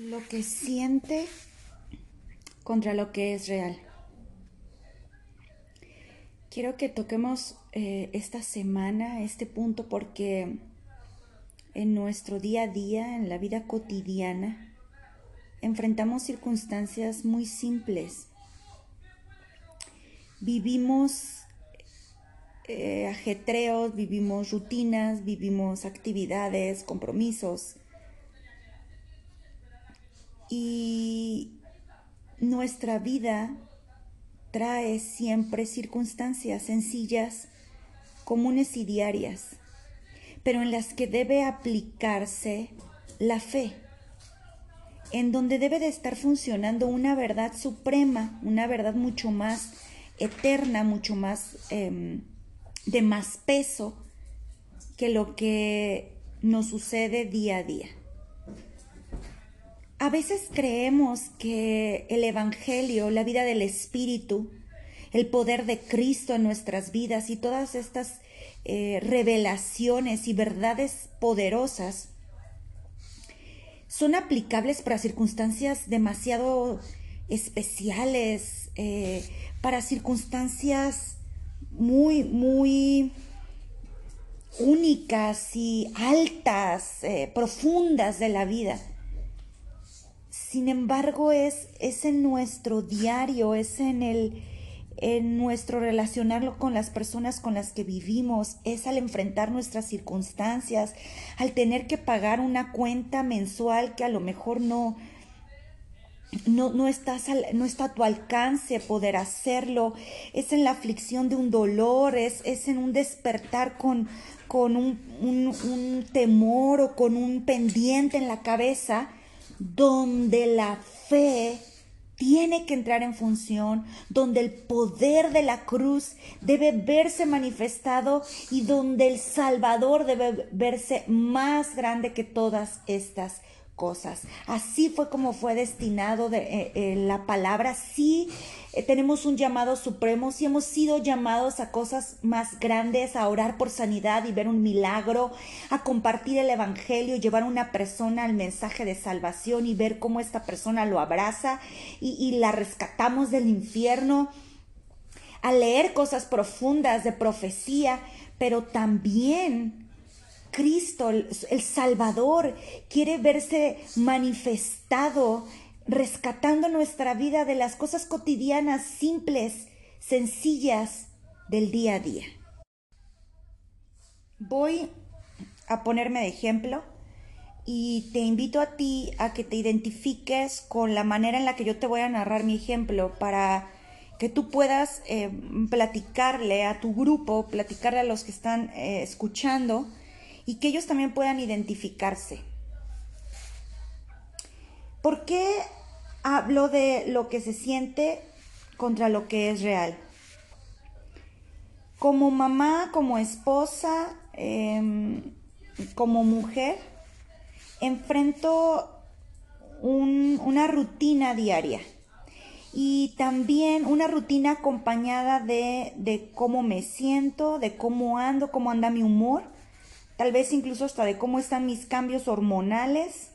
Lo que siente contra lo que es real. Quiero que toquemos eh, esta semana este punto porque en nuestro día a día, en la vida cotidiana, enfrentamos circunstancias muy simples. Vivimos eh, ajetreos, vivimos rutinas, vivimos actividades, compromisos y nuestra vida trae siempre circunstancias sencillas, comunes y diarias, pero en las que debe aplicarse la fe, en donde debe de estar funcionando una verdad suprema, una verdad mucho más eterna, mucho más em, de más peso que lo que nos sucede día a día. A veces creemos que el Evangelio, la vida del Espíritu, el poder de Cristo en nuestras vidas y todas estas eh, revelaciones y verdades poderosas son aplicables para circunstancias demasiado especiales, eh, para circunstancias muy, muy únicas y altas, eh, profundas de la vida. Sin embargo, es, es en nuestro diario, es en el en nuestro relacionarlo con las personas con las que vivimos, es al enfrentar nuestras circunstancias, al tener que pagar una cuenta mensual que a lo mejor no, no, no, estás no está a tu alcance poder hacerlo, es en la aflicción de un dolor, es, es en un despertar con, con un, un temor o con un pendiente en la cabeza donde la fe tiene que entrar en función, donde el poder de la cruz debe verse manifestado y donde el Salvador debe verse más grande que todas estas cosas. Así fue como fue destinado de, eh, eh, la palabra. Sí eh, tenemos un llamado supremo, sí hemos sido llamados a cosas más grandes, a orar por sanidad y ver un milagro, a compartir el Evangelio, llevar a una persona al mensaje de salvación y ver cómo esta persona lo abraza y, y la rescatamos del infierno, a leer cosas profundas de profecía, pero también Cristo, el, Salvador, quiere verse manifestado, rescatando nuestra vida de las cosas cotidianas, simples, sencillas del día a día. Voy a ponerme de ejemplo y te invito a ti a que te identifiques con la manera en la que yo te voy a narrar mi ejemplo para que tú puedas eh, platicarle a tu grupo, platicarle a los que están eh, escuchando y que ellos también puedan identificarse. ¿Por qué hablo de lo que se siente contra lo que es real? Como mamá, como esposa, em, como mujer, enfrento una rutina diaria y también una rutina acompañada de, de, cómo me siento, de cómo ando, cómo anda mi humor tal vez incluso hasta de cómo están mis cambios hormonales,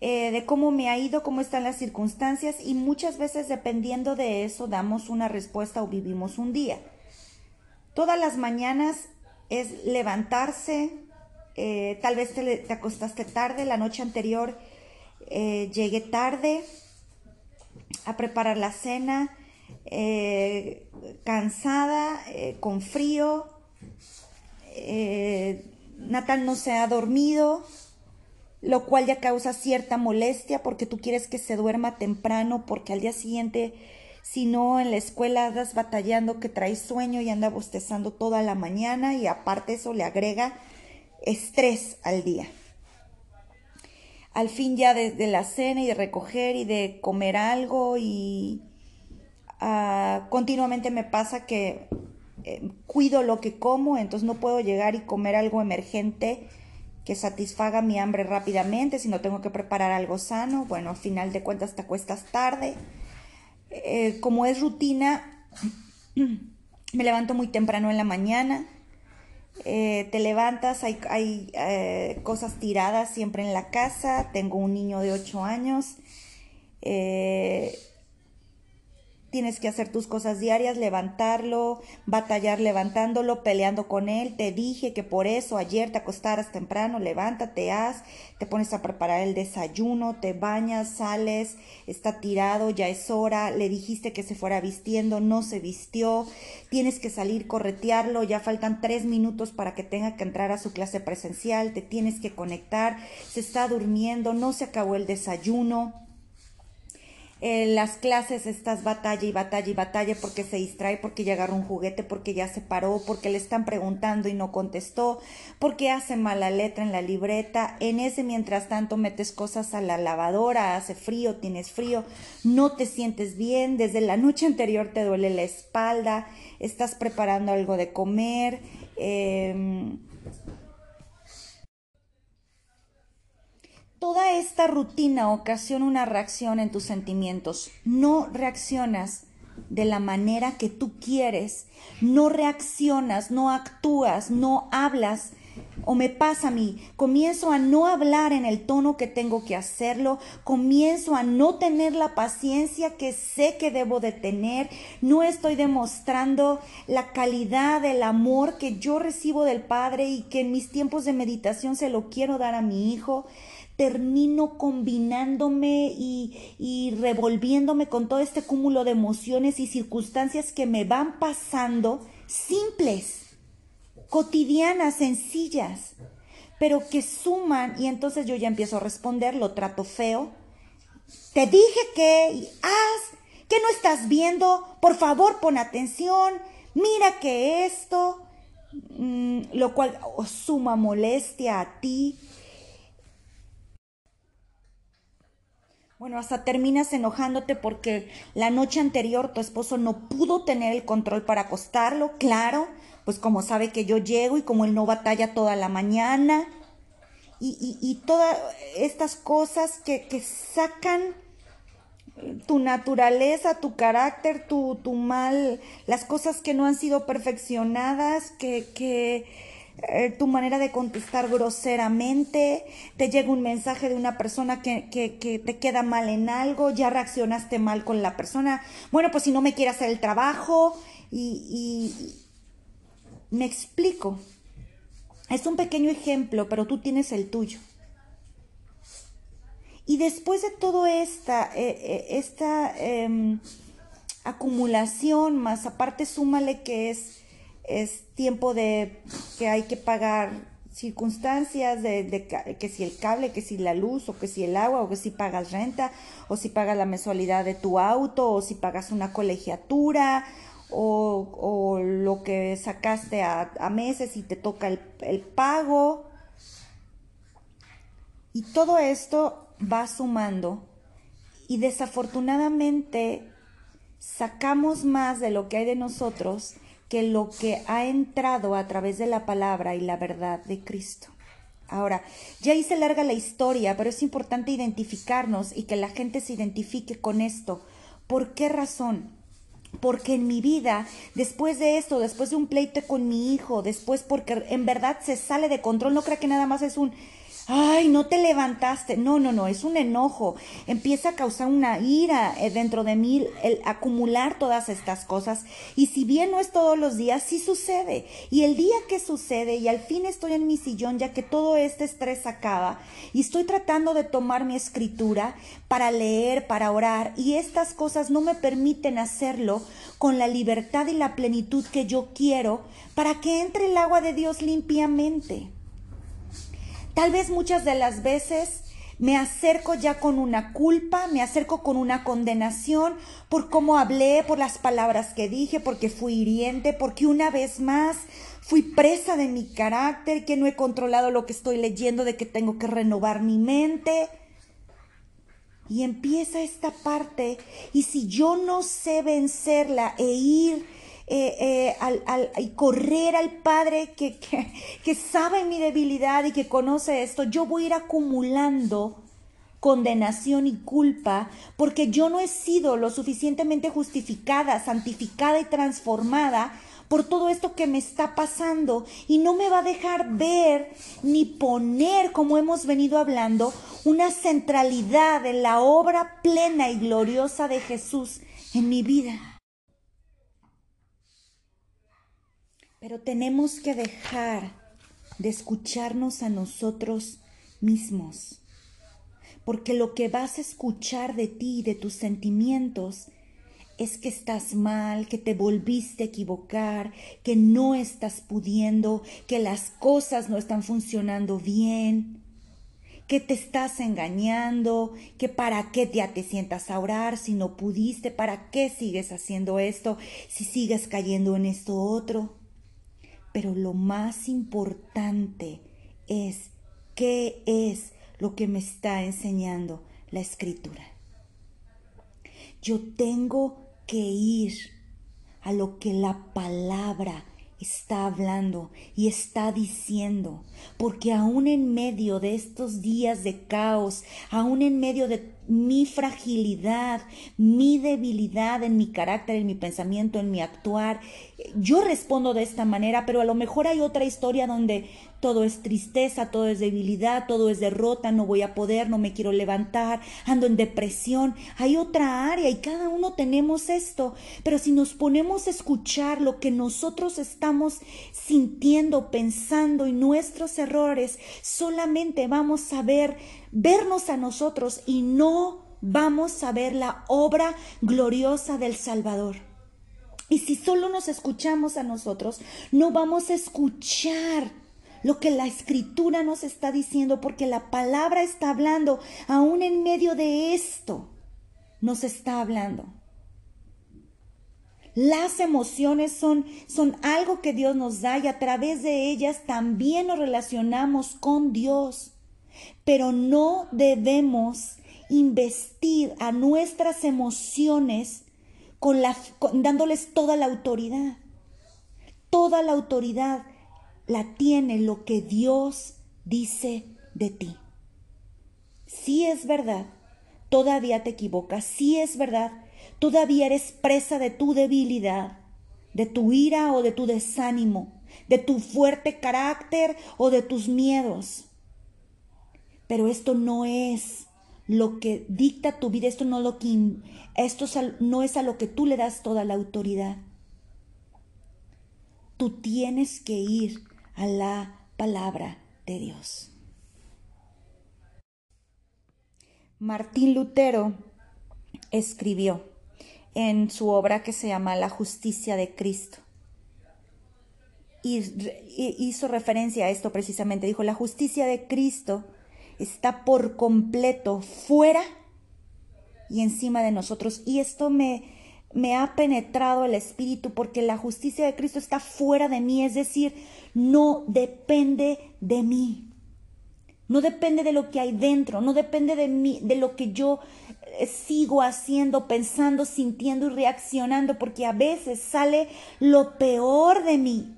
eh, de cómo me ha ido, cómo están las circunstancias y muchas veces dependiendo de eso damos una respuesta o vivimos un día. Todas las mañanas es levantarse, eh, tal vez te, acostaste tarde, la noche anterior eh, llegué tarde a preparar la cena, cansada, con frío, eh, no se ha dormido, lo cual ya causa cierta molestia porque tú quieres que se duerma temprano porque al día siguiente, si no, en la escuela andas batallando que traes sueño y anda bostezando toda la mañana y aparte eso le agrega estrés al día. Al fin ya de, la cena y de recoger y de comer algo y ah, continuamente me pasa que eh, cuido lo que como, entonces no puedo llegar y comer algo emergente que satisfaga mi hambre rápidamente, si no tengo que preparar algo sano, bueno, al final de cuentas te acuestas tarde. Eh, como es rutina, me levanto muy temprano en la mañana, eh, te levantas, hay, hay cosas tiradas siempre en la casa, tengo un niño de 8 años, eh, tienes que hacer tus cosas diarias, levantarlo, batallar levantándolo, peleando con él. Te dije que por eso ayer te acostaras temprano, levántate, haz, te pones a preparar el desayuno, te bañas, sales, está tirado, ya es hora, le dijiste que se fuera vistiendo, no se vistió, tienes que salir, corretearlo, ya faltan tres minutos para que tenga que entrar a su clase presencial, te tienes que conectar, se está durmiendo, no se acabó el desayuno en las clases estás batalla y batalla y batalla porque se distrae, porque ya agarró un juguete, porque ya se paró, porque le están preguntando y no contestó, porque hace mala letra en la libreta. En ese mientras tanto metes cosas a la lavadora, hace frío, tienes frío, no te sientes bien, desde la noche anterior te duele la espalda, estás preparando algo de comer. Eh, Toda esta rutina ocasiona una reacción en tus sentimientos. No reaccionas de la manera que tú quieres. No reaccionas, no actúas, no hablas. O me pasa a mí, comienzo a no hablar en el tono que tengo que hacerlo, comienzo a no tener la paciencia que sé que debo de tener, no estoy demostrando la calidad del amor que yo recibo del Padre y que en mis tiempos de meditación se lo quiero dar a mi hijo termino combinándome y, revolviéndome con todo este cúmulo de emociones y circunstancias que me van pasando simples, cotidianas, sencillas, pero que suman y entonces yo ya empiezo a responder, lo trato feo. Te dije que haz, que no estás viendo, por favor pon atención, mira que esto, mm, lo cual suma molestia a ti, Bueno, hasta terminas enojándote porque la noche anterior tu esposo no pudo tener el control para acostarlo, claro, pues como sabe que yo llego y como él no batalla toda la mañana. Y, todas estas cosas que, sacan tu naturaleza, tu carácter, tu, tu mal, las cosas que no han sido perfeccionadas, que, que eh, tu manera de contestar groseramente, te llega un mensaje de una persona que, que, te queda mal en algo, ya reaccionaste mal con la persona, bueno, pues si no me quiere hacer el trabajo y, me explico. Es un pequeño ejemplo, pero tú tienes el tuyo. Y después de todo esta, eh, eh, esta em, acumulación, más aparte súmale que es es tiempo de que hay que pagar circunstancias de, que si el cable, que si la luz, o que si el agua, o que si pagas renta, o si pagas la mensualidad de tu auto, o si pagas una colegiatura, o, lo que sacaste a, meses y te toca el, el pago. Y todo esto va sumando y desafortunadamente sacamos más de lo que hay de nosotros que lo que ha entrado a través de la palabra y la verdad de Cristo. Ahora, ya hice larga la historia, pero es importante identificarnos y que la gente se identifique con esto. ¿Por qué razón? Porque en mi vida, después de esto, después de un pleito con mi hijo, después porque en verdad se sale de control, no crea que nada más es un ay, no te levantaste. No, no, no, es un enojo. Empieza a causar una ira eh, dentro de mí el acumular todas estas cosas. Y si bien no es todos los días, sí sucede. Y el día que sucede y al fin estoy en mi sillón ya que todo este estrés acaba y estoy tratando de tomar mi escritura para leer, para orar y estas cosas no me permiten hacerlo con la libertad y la plenitud que yo quiero para que entre el agua de Dios limpiamente. Tal vez muchas de las veces me acerco ya con una culpa, me acerco con una condenación por cómo hablé, por las palabras que dije, porque fui hiriente, porque una vez más fui presa de mi carácter, que no he controlado lo que estoy leyendo, de que tengo que renovar mi mente. Y empieza esta parte, y si yo no sé vencerla e ir eh, eh, al, y correr al Padre que sabe mi debilidad y que conoce esto, yo voy a ir acumulando condenación y culpa porque yo no he sido lo suficientemente justificada, santificada y transformada por todo esto que me está pasando y no me va a dejar ver ni poner, como hemos venido hablando, una centralidad en la obra plena y gloriosa de Jesús en mi vida. Pero tenemos que dejar de escucharnos a nosotros mismos. Porque lo que vas a escuchar de ti y de tus sentimientos es que estás mal, que te volviste a equivocar, que no estás pudiendo, que las cosas no están funcionando bien, que te estás engañando, que para qué ya te sientas a orar si no pudiste, para qué sigues haciendo esto, si sigues cayendo en esto otro. Pero lo más importante es qué es lo que me está enseñando la escritura. Yo tengo que ir a lo que la palabra está hablando y está diciendo, porque aún en medio de estos días de caos, aún en medio de mi fragilidad, mi debilidad en mi carácter, en mi pensamiento, en mi actuar, yo respondo de esta manera, pero a lo mejor hay otra historia donde todo es tristeza, todo es debilidad, todo es derrota, no voy a poder, no me quiero levantar, ando en depresión. Hay otra área y cada uno tenemos esto, pero si nos ponemos a escuchar lo que nosotros estamos sintiendo, pensando y nuestros errores, solamente vamos a ver, vernos a nosotros y no vamos a ver la obra gloriosa del Salvador. Y si solo nos escuchamos a nosotros, no vamos a escuchar lo que la escritura nos está diciendo, porque la palabra está hablando, aún en medio de esto, nos está hablando. Las emociones son, son algo que Dios nos da y a través de ellas también nos relacionamos con Dios. Pero no debemos investir a nuestras emociones con la, dándoles toda la autoridad. Toda la autoridad la tiene lo que Dios dice de ti. Si es verdad, todavía te equivocas, si es verdad, todavía eres presa de tu debilidad, de tu ira o de tu desánimo, de tu fuerte carácter o de tus miedos. Pero esto no es lo que dicta tu vida, esto no, lo que, esto no es a lo que tú le das toda la autoridad. Tú tienes que ir a la palabra de Dios. Martín Lutero escribió en su obra que se llama La justicia de Cristo. Y hizo referencia a esto precisamente. Dijo, la justicia de Cristo está por completo fuera y encima de nosotros. Y esto me, me ha penetrado el Espíritu porque la justicia de Cristo está fuera de mí, es decir, no depende de mí. No depende de lo que hay dentro, no depende de mí, de lo que yo eh, sigo haciendo, pensando, sintiendo y reaccionando, porque a veces sale lo peor de mí.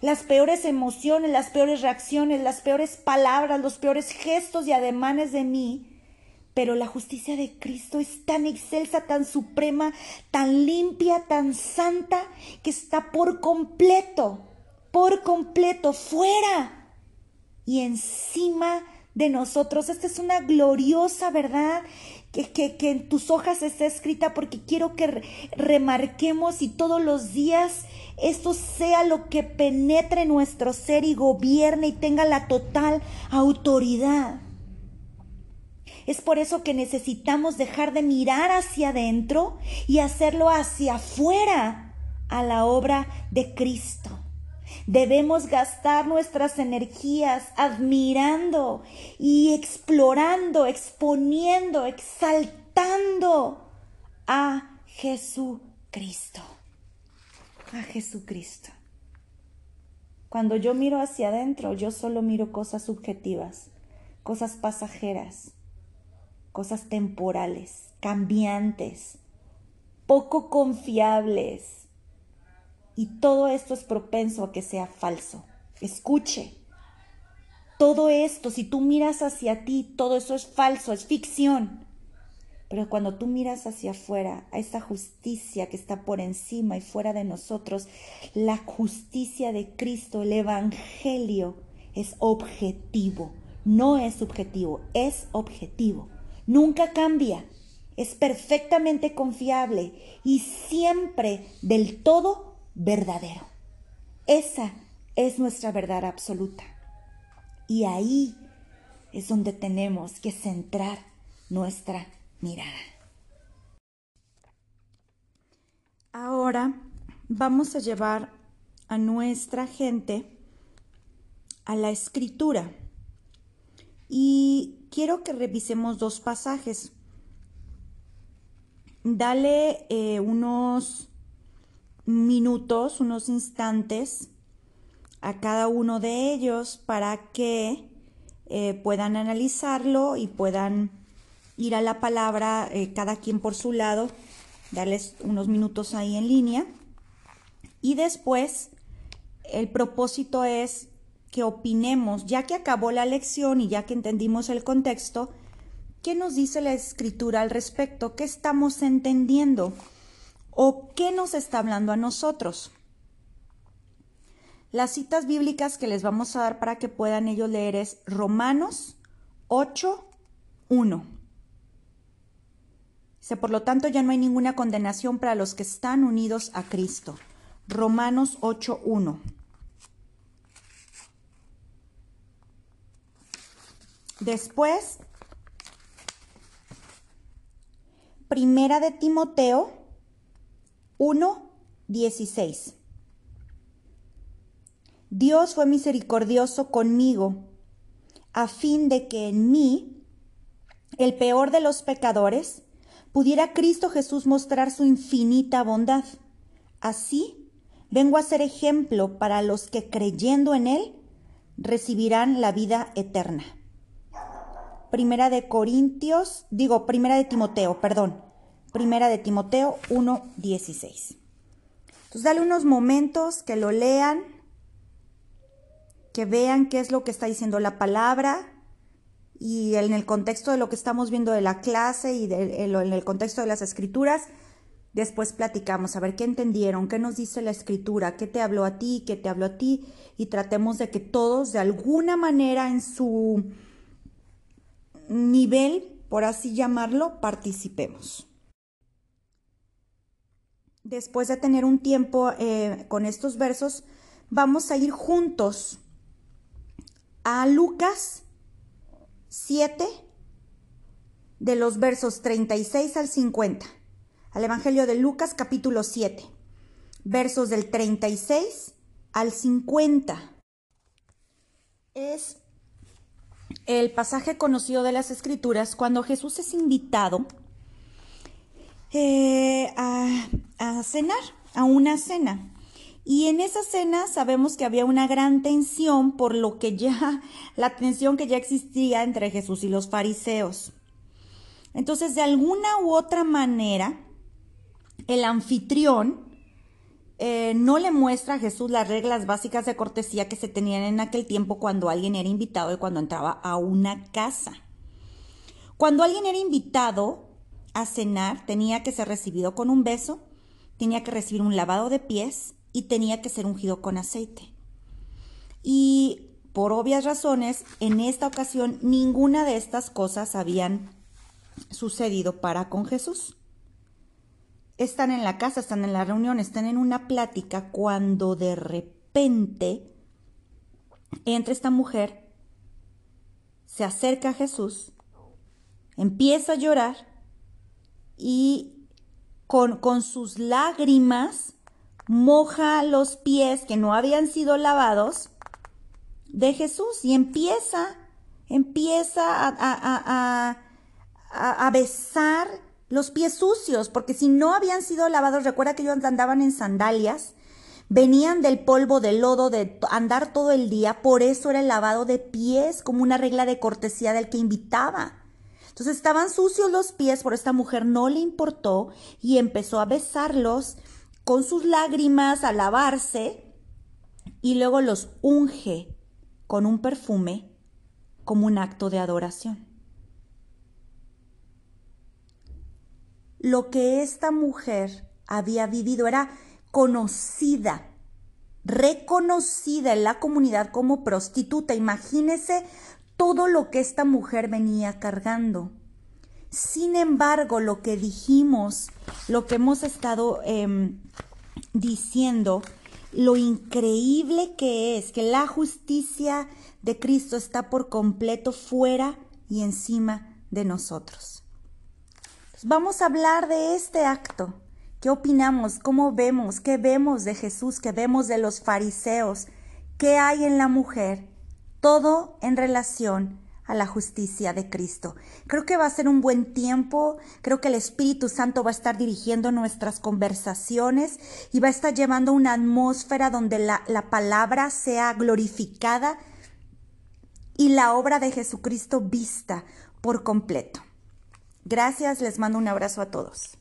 Las peores emociones, las peores reacciones, las peores palabras, los peores gestos y ademanes de mí pero la justicia de Cristo es tan excelsa, tan suprema, tan limpia, tan santa, que está por completo, por completo, fuera y encima de nosotros. Esta es una gloriosa verdad que, que, en tus hojas está escrita porque quiero que remarquemos y todos los días esto sea lo que penetre nuestro ser y gobierne y tenga la total autoridad. Es por eso que necesitamos dejar de mirar hacia adentro y hacerlo hacia afuera a la obra de Cristo. Debemos gastar nuestras energías admirando y explorando, exponiendo, exaltando a Jesucristo. A Jesucristo. Cuando yo miro hacia adentro, yo solo miro cosas subjetivas, cosas pasajeras, cosas temporales, cambiantes, poco confiables. Y todo esto es propenso a que sea falso. Escuche, todo esto, si tú miras hacia ti, todo eso es falso, es ficción. Pero cuando tú miras hacia afuera, a esa justicia que está por encima y fuera de nosotros, la justicia de Cristo, el Evangelio, es objetivo, no es subjetivo, es objetivo. Nunca cambia, es perfectamente confiable y siempre del todo verdadero. Esa es nuestra verdad absoluta. Y ahí es donde tenemos que centrar nuestra mirada. Ahora vamos a llevar a nuestra gente a la escritura. Y quiero que revisemos dos pasajes. Dale eh, unos minutos, unos instantes a cada uno de ellos para que eh, puedan analizarlo y puedan ir a la palabra eh, cada quien por su lado, darles unos minutos ahí en línea. Y después el propósito es que opinemos, ya que acabó la lección y ya que entendimos el contexto, ¿qué nos dice la escritura al respecto? ¿Qué estamos entendiendo? ¿O qué nos está hablando a nosotros? Las citas bíblicas que les vamos a dar para que puedan ellos leer es Romanos 8, 1. Dice, por lo tanto, ya no hay ninguna condenación para los que están unidos a Cristo. Romanos 8, Después, Primera de Timoteo 1, 16. Dios fue misericordioso conmigo, a fin de que en mí, el peor de los pecadores, pudiera Cristo Jesús mostrar su infinita bondad. Así, vengo a ser ejemplo para los que creyendo en Él recibirán la vida eterna. Primera de Corintios, digo, primera de Timoteo, perdón. Primera de Timoteo 1.16. Entonces, dale unos momentos que lo lean que vean qué es lo que está diciendo la palabra y en el contexto de lo que estamos viendo de la clase y en el contexto de las escrituras, después platicamos a ver qué entendieron, qué nos dice la escritura, qué te habló a ti, qué te habló a ti y tratemos de que todos de alguna manera en su nivel, por así llamarlo, participemos. Después de tener un tiempo eh, con estos versos, vamos a ir juntos a Lucas 7, de los versos 36 al 50, al Evangelio de Lucas capítulo 7, versos del 36 al 50. Es el pasaje conocido de las Escrituras cuando Jesús es invitado eh, a, a cenar, a una cena. Y en esa cena sabemos que había una gran tensión por lo que ya, la tensión que ya existía entre Jesús y los fariseos. Entonces, de alguna u otra manera, el anfitrión eh, no le muestra a Jesús las reglas básicas de cortesía que se tenían en aquel tiempo cuando alguien era invitado y cuando entraba a una casa. Cuando alguien era invitado a cenar, tenía que ser recibido con un beso, tenía que recibir un lavado de pies y tenía que ser ungido con aceite. Y por obvias razones, en esta ocasión ninguna de estas cosas habían sucedido para con Jesús. Están en la casa, están en la reunión, están en una plática cuando de repente entra esta mujer, se acerca a Jesús, empieza a llorar y con, con sus lágrimas moja los pies que no habían sido lavados de Jesús y empieza, empieza a, a, besar los pies sucios, porque si no habían sido lavados, recuerda que ellos andaban en sandalias, venían del polvo, del lodo, de andar todo el día, por eso era el lavado de pies como una regla de cortesía del que invitaba. Entonces estaban sucios los pies, por esta mujer no le importó y empezó a besarlos con sus lágrimas a lavarse y luego los unge con un perfume como un acto de adoración. Lo que esta mujer había vivido, era conocida, reconocida en la comunidad como prostituta. Imagínese todo lo que esta mujer venía cargando. Sin embargo, lo que dijimos, lo que hemos estado em, diciendo, lo increíble que es que la justicia de Cristo está por completo fuera y encima de nosotros. Vamos a hablar de este acto. ¿Qué opinamos? ¿Cómo vemos? ¿Qué vemos de Jesús? ¿Qué vemos de los fariseos? ¿Qué hay en la mujer? Todo en relación a la justicia de Cristo. Creo que va a ser un buen tiempo, creo que el Espíritu Santo va a estar dirigiendo nuestras conversaciones y va a estar llevando una atmósfera donde la, la palabra sea glorificada y la obra de Jesucristo vista por completo. Gracias, les mando un abrazo a todos.